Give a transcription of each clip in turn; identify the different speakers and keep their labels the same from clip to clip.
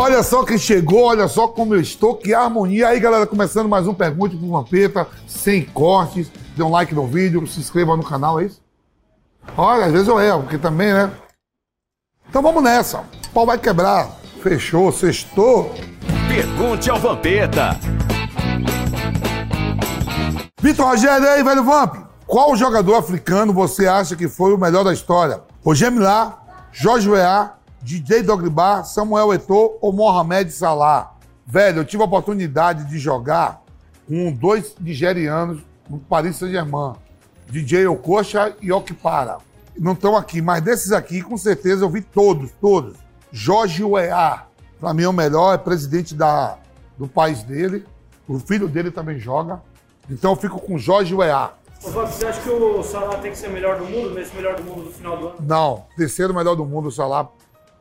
Speaker 1: Olha só quem chegou, olha só como eu estou, que harmonia. Aí, galera, começando mais um Pergunte com Vampeta, sem cortes. Dê um like no vídeo, se inscreva no canal, é isso? Olha, às vezes eu erro, porque também, né? Então vamos nessa. O pau vai quebrar. Fechou, sextou.
Speaker 2: Pergunte ao Vampeta.
Speaker 1: Vitor Rogério, aí, velho Vamp? Qual jogador africano você acha que foi o melhor da história? Roger Milá, Jorge Weah, DJ Dogba, Samuel Eto'o ou Mohamed Salah? Velho, eu tive a oportunidade de jogar com dois nigerianos no Paris Saint-Germain. DJ Okocha e Okpara. Não estão aqui, mas desses aqui, com certeza, eu vi todos, todos. Jorge Weah, para mim é o melhor, é presidente da, do país dele. O filho dele também joga. Então eu fico com Jorge Weah.
Speaker 3: Ô, Fábio, você acha que o Salah tem que ser melhor do mundo, nesse melhor do mundo do final do ano?
Speaker 1: Não, terceiro melhor do mundo, o Salah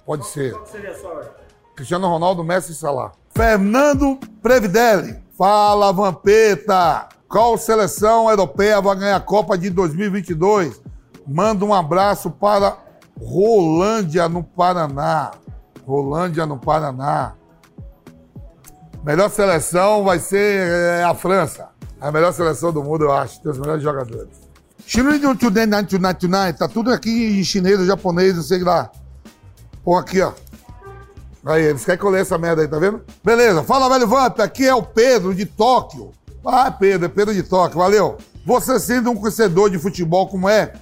Speaker 1: pode ser.
Speaker 3: Qual seria a sua ordem?
Speaker 1: Cristiano Ronaldo, Messi e Salah. Fernando Previdelli. Fala, Vampeta. Qual seleção europeia vai ganhar a Copa de 2022? Manda um abraço para Rolândia, no Paraná. Rolândia, no Paraná. Melhor seleção vai ser é, a França. A melhor seleção do mundo, eu acho. Tem os melhores jogadores. Shinrin Tonight, Tonight, Tonight. Tá tudo aqui em chinês, japonês, não sei lá. Pô, aqui, ó. Aí, eles querem que eu leia essa merda aí, tá vendo? Beleza, fala, velho Vamp. Aqui é o Pedro, de Tóquio. Ah, Pedro, é Pedro de Tóquio, valeu. Você sendo um conhecedor de futebol como é,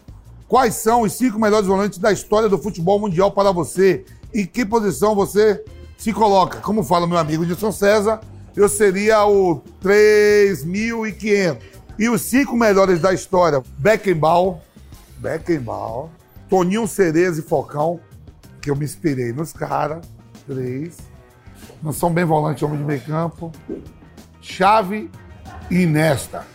Speaker 1: quais são os cinco melhores volantes da história do futebol mundial para você? Em que posição você se coloca? Como fala meu amigo Edson César, eu seria o 3.500. E os cinco melhores da história, Beckenbauer, Beckenbauer, Toninho Cereza e Focão, que eu me inspirei nos caras, três. Não são bem volante, homem de meio campo. Chave e Nesta.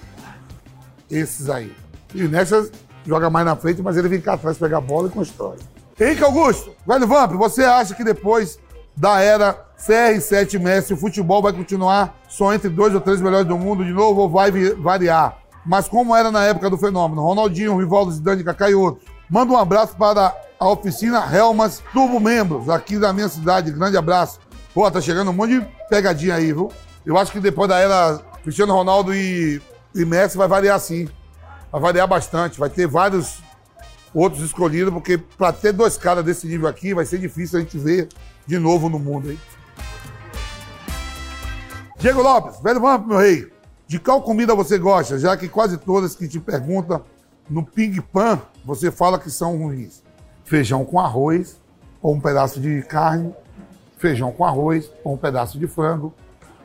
Speaker 1: Esses aí. E o Nesta joga mais na frente, mas ele vem cá atrás pegar a bola e constrói. Henrique Augusto, velho Vamp, você acha que depois da era CR7 Messi, o futebol vai continuar só entre dois ou três melhores do mundo de novo ou vai variar? Mas como era na época do fenômeno? Ronaldinho, Rivaldo, Zidane, Kaká e outros. Manda um abraço para a oficina Helmas Turbo Membros, aqui da minha cidade. Grande abraço. Pô, tá chegando um monte de pegadinha aí, viu? Eu acho que depois da era Cristiano Ronaldo e, e Messi vai variar sim. Vai variar bastante. Vai ter vários outros escolhidos, porque para ter dois caras desse nível aqui vai ser difícil a gente ver de novo no mundo aí. Diego Lopes, velho vamp, meu rei. De qual comida você gosta? Já que quase todas que te perguntam no Ping Pan, você fala que são ruins. Feijão com arroz, ou um pedaço de carne, feijão com arroz, ou um pedaço de frango,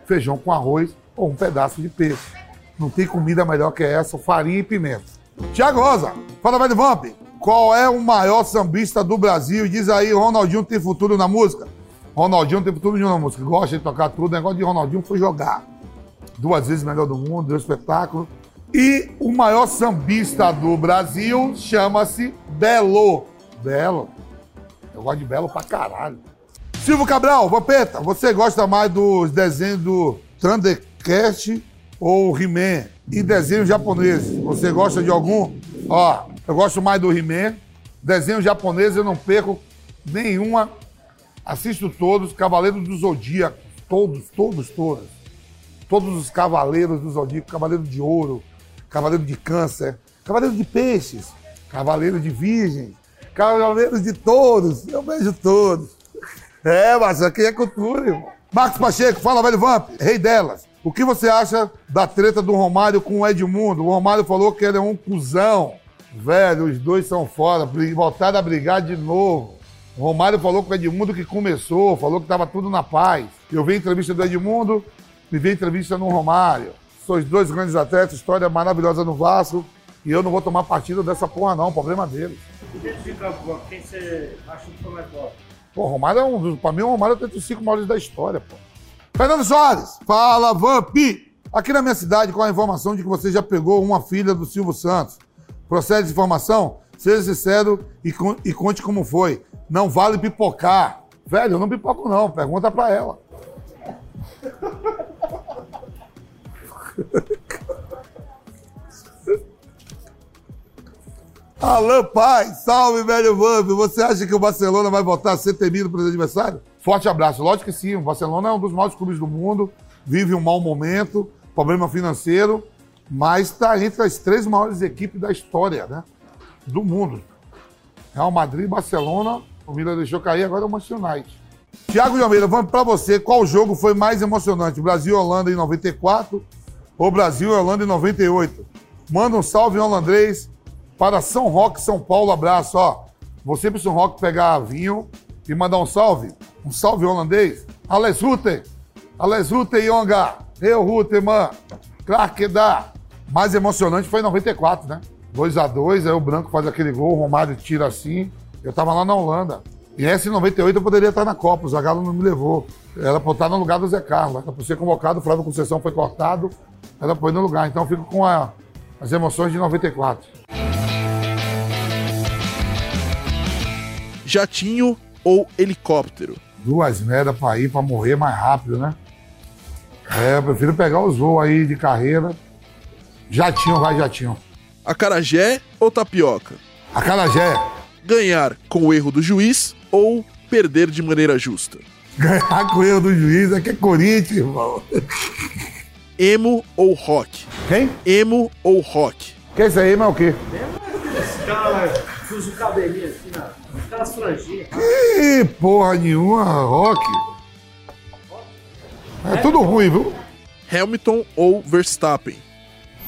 Speaker 1: feijão com arroz, ou um pedaço de peixe. Não tem comida melhor que essa, farinha e pimenta. Tiago Rosa, fala, velho Vamp. Qual é o maior sambista do Brasil? Diz aí, Ronaldinho tem futuro na música? Ronaldinho tem futuro nenhum na música. Gosta de tocar tudo. O negócio de Ronaldinho foi jogar. Duas vezes melhor do mundo, deu espetáculo. E o maior sambista do Brasil chama-se Belo. Belo. Eu gosto de Belo pra caralho. Silvio Cabral, Vampeta, você gosta mais dos desenhos do Thundercast ou He-Man? E desenhos japoneses, você gosta de algum? Ó, eu gosto mais do He-Man. Desenhos japoneses eu não perco nenhuma. Assisto todos. Cavaleiros do Zodíaco. Todos, todos, todos. Todos os Cavaleiros do Zodíaco. Cavaleiro de Ouro. Cavaleiro de Câncer. Cavaleiro de Peixes. Cavaleiro de Virgem. Cavaleiros de Touros. Eu vejo todos. É, mas aqui é cultura, irmão. Marcos Pacheco, fala, velho Vamp, rei delas. O que você acha da treta do Romário com o Edmundo? O Romário falou que ele é um cuzão. Velho, os dois são fora. Voltaram a brigar de novo. O Romário falou com o Edmundo que começou, falou que tava tudo na paz. Eu vi a entrevista do Edmundo, me vi a entrevista no Romário. Sois dois grandes atletas, história maravilhosa no Vasco. E eu não vou tomar partido dessa porra, não. Problema deles.
Speaker 3: E dentro de campo, quem você acha que foi mais forte?
Speaker 1: Pô, Romário é um. Pra mim, o Romário é entre os cinco maiores da história, pô. Fernando Soares, fala, Vamp! Aqui na minha cidade, com a informação de que você já pegou uma filha do Silvio Santos. Procede essa informação? Seja sincero e, e conte como foi. Não vale pipocar. Velho, eu não pipoco, não. Pergunta pra ela. Alan Paz, salve, velho Vamp. Você acha que o Barcelona vai voltar a ser temido pelos adversários? Forte abraço. Lógico que sim, o Barcelona é um dos maiores clubes do mundo, vive um mau momento, problema financeiro, mas está entre as três maiores equipes da história, né? Do mundo. Real Madrid, Barcelona, o Milan deixou cair, agora é o Manchester United. Tiago de Almeida, vamos para você. Qual jogo foi mais emocionante? Brasil e Holanda em 94 ou Brasil e Holanda em 98? Manda um salve holandês para São Roque, São Paulo. Abraço, ó. Você para São Roque pegar vinho e mandar um salve. Um salve holandês. Alex Rutter. Alex Rutter, Yonga. Eu, Rutter, mano. Craque da. Mais emocionante foi em 94, né? 2x2, aí o Branco faz aquele gol, o Romário tira assim. Eu tava lá na Holanda. E essa em 98 eu poderia estar na Copa, o Zagallo não me levou. Era para estar no lugar do Zé Carlos. Era para ser convocado, o Flávio Conceição foi cortado, era para ir no lugar. Então eu fico com a, as emoções de 94.
Speaker 4: Jatinho ou helicóptero?
Speaker 1: Duas merdas para ir, para morrer mais rápido, né? É, eu prefiro pegar os voos aí de carreira. Jatinho, vai jatinho.
Speaker 4: Acarajé ou tapioca?
Speaker 1: Acarajé.
Speaker 4: Ganhar com o erro do juiz ou perder de maneira justa?
Speaker 1: Ganhar com o erro do juiz é que é Corinthians, irmão.
Speaker 4: Emo ou rock?
Speaker 1: Quem?
Speaker 4: Emo ou rock?
Speaker 1: Que isso aí, mas é o quê?
Speaker 3: Esse cara que usa o cabelinho assim, né? Aquelas franjinhas.
Speaker 1: Ih, porra nenhuma, rock. É tudo ruim, viu?
Speaker 4: Hamilton ou Verstappen?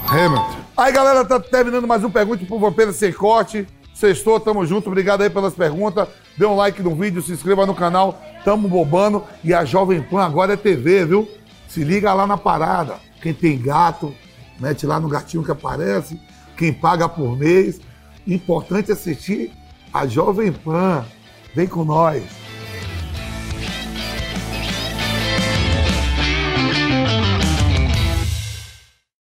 Speaker 1: Hamilton. Aí, galera, tá terminando mais um Pergunte pro Vampeta Sem Corte. Sextou, tamo junto. Obrigado aí pelas perguntas. Dê um like no vídeo, se inscreva no canal. Tamo bobando. E a Jovem Pan agora é TV, viu? Se liga lá na parada. Quem tem gato, mete lá no gatinho que aparece. Quem paga por mês. Importante assistir a Jovem Pan. Vem com nós.